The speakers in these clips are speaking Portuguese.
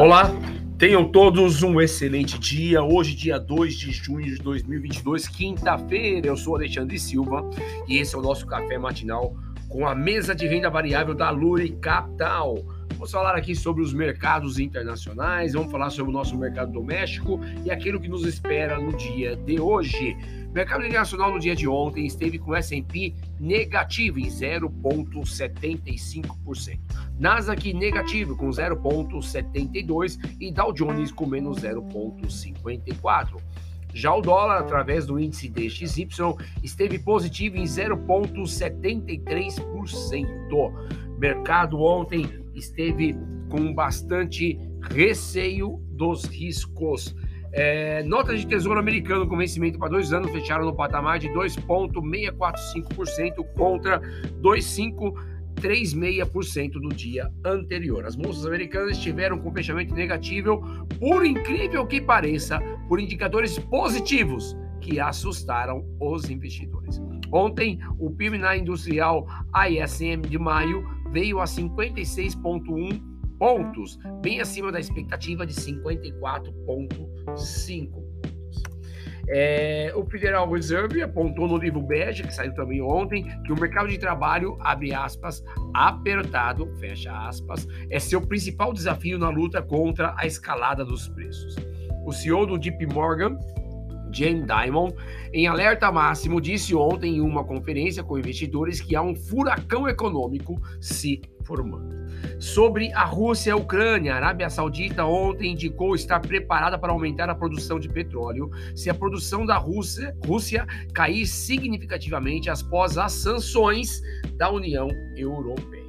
Olá, tenham todos um excelente dia. Hoje, dia 2 de junho de 2022, quinta-feira. Eu sou Alexandre Silva e esse é o nosso café matinal com a mesa de renda variável da Luri Capital. Vamos falar aqui sobre os mercados internacionais, vamos falar sobre o nosso mercado doméstico e aquilo que nos espera no dia de hoje. O mercado internacional no dia de ontem esteve com S&P negativo em 0,75%. Nasdaq negativo com 0,72% e Dow Jones com menos 0,54%. Já o dólar, através do índice DXY, esteve positivo em 0,73%. Mercado ontem esteve com bastante receio dos riscos. É, notas de tesouro americano com vencimento para dois anos fecharam no patamar de 2,645% contra 2,536% do dia anterior. As bolsas americanas estiveram com fechamento negativo, por incrível que pareça, por indicadores positivos que assustaram os investidores. Ontem, o PIB na industrial ISM de maio veio a 56,1 pontos, bem acima da expectativa de 54,5 pontos. É, o Federal Reserve apontou no livro bege, que saiu também ontem, que o mercado de trabalho, abre aspas, apertado, fecha aspas, é seu principal desafio na luta contra a escalada dos preços. O CEO do JP Morgan, Jane Dimon, em alerta máximo, disse ontem em uma conferência com investidores que há um furacão econômico se formando. Sobre a Rússia e a Ucrânia, a Arábia Saudita ontem indicou estar preparada para aumentar a produção de petróleo se a produção da Rússia, Rússia cair significativamente após as sanções da União Europeia.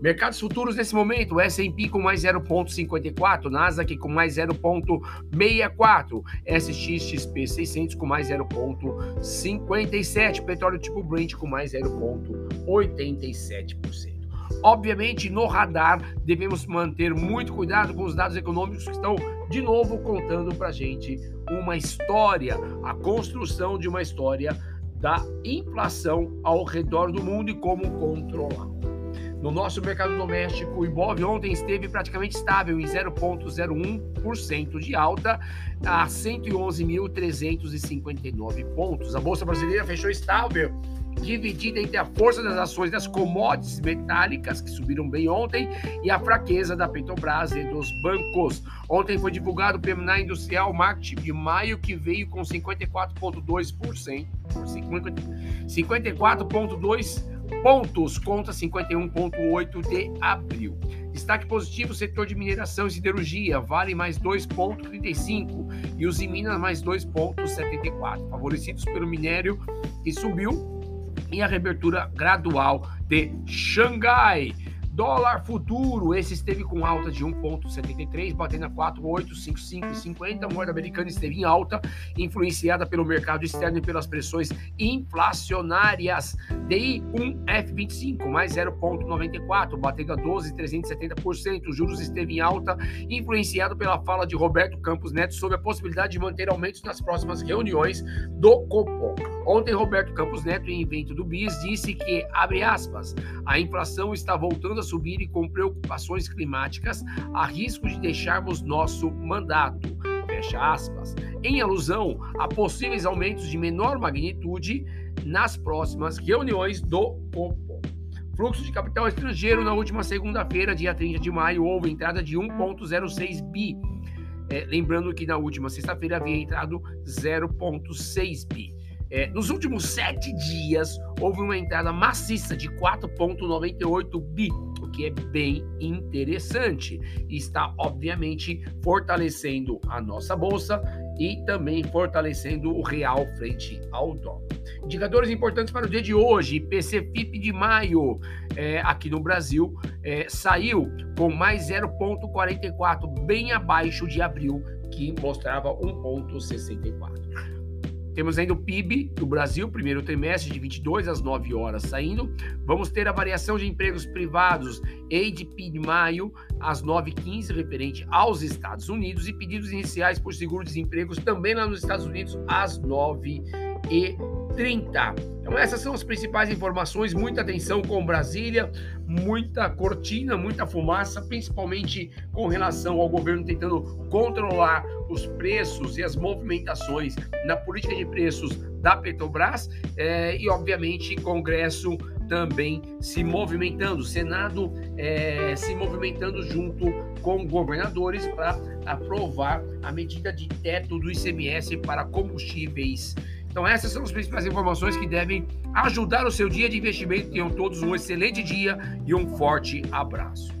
Mercados futuros nesse momento, S&P com mais 0,54, Nasdaq com mais 0,64, SXXP 600 com mais 0,57, petróleo tipo Brent com mais 0,87%. Obviamente, no radar, devemos manter muito cuidado com os dados econômicos que estão, de novo, contando para gente uma história, a construção de uma história da inflação ao redor do mundo e como controlar. No nosso mercado doméstico, o Ibov ontem esteve praticamente estável em 0,01% de alta a 111.359 pontos. A bolsa brasileira fechou estável dividida entre a força das ações das commodities metálicas, que subiram bem ontem, e a fraqueza da Petrobras e dos bancos. Ontem foi divulgado o PMI Industrial Market de maio, que veio com 54,2%, 54,2% pontos contra 51,8 de abril. Destaque positivo: setor de mineração e siderurgia, vale mais 2,35 e os em Minas mais 2,74, favorecidos pelo minério que subiu e a reabertura gradual de Xangai. Dólar futuro, esse esteve com alta de 1,73, batendo a 4,855,50. A moeda americana esteve em alta, influenciada pelo mercado externo e pelas pressões inflacionárias. DI 1F25, mais 0,94, batendo a 12,370%. Os juros esteve em alta, influenciado pela fala de Roberto Campos Neto sobre a possibilidade de manter aumentos nas próximas reuniões do Copom. Ontem, Roberto Campos Neto, em evento do BIS, disse que, abre aspas, a inflação está voltando a subir e com preocupações climáticas, há risco de deixarmos nosso mandato. Fecha aspas. Em alusão a possíveis aumentos de menor magnitude nas próximas reuniões do Copom. Fluxo de capital estrangeiro na última segunda-feira, dia 30 de maio, houve entrada de 1,06 bi. É, lembrando que na última sexta-feira havia entrado 0,6 bi. É, nos últimos sete dias, houve uma entrada maciça de 4,98 bi, que é bem interessante. Está, obviamente, fortalecendo a nossa bolsa e também fortalecendo o real frente ao dólar. Indicadores importantes para o dia de hoje: IPC-FIP de maio, é, aqui no Brasil, é, saiu com mais 0,44, bem abaixo de abril, que mostrava 1,64. Temos ainda o PIB do Brasil, primeiro trimestre de 22 às 9 horas saindo. Vamos ter a variação de empregos privados, ADP de maio, às 9h15, referente aos Estados Unidos, e pedidos iniciais por seguro-desemprego também lá nos Estados Unidos, às 9h15. 30. Então, essas são as principais informações. Muita atenção com Brasília, muita cortina, muita fumaça, principalmente com relação ao governo tentando controlar os preços e as movimentações na política de preços da Petrobras é, e, obviamente, Congresso também se movimentando, Senado é, se movimentando junto com governadores para aprovar a medida de teto do ICMS para combustíveis. Então, essas são as principais informações que devem ajudar o seu dia de investimento. Tenham todos um excelente dia e um forte abraço.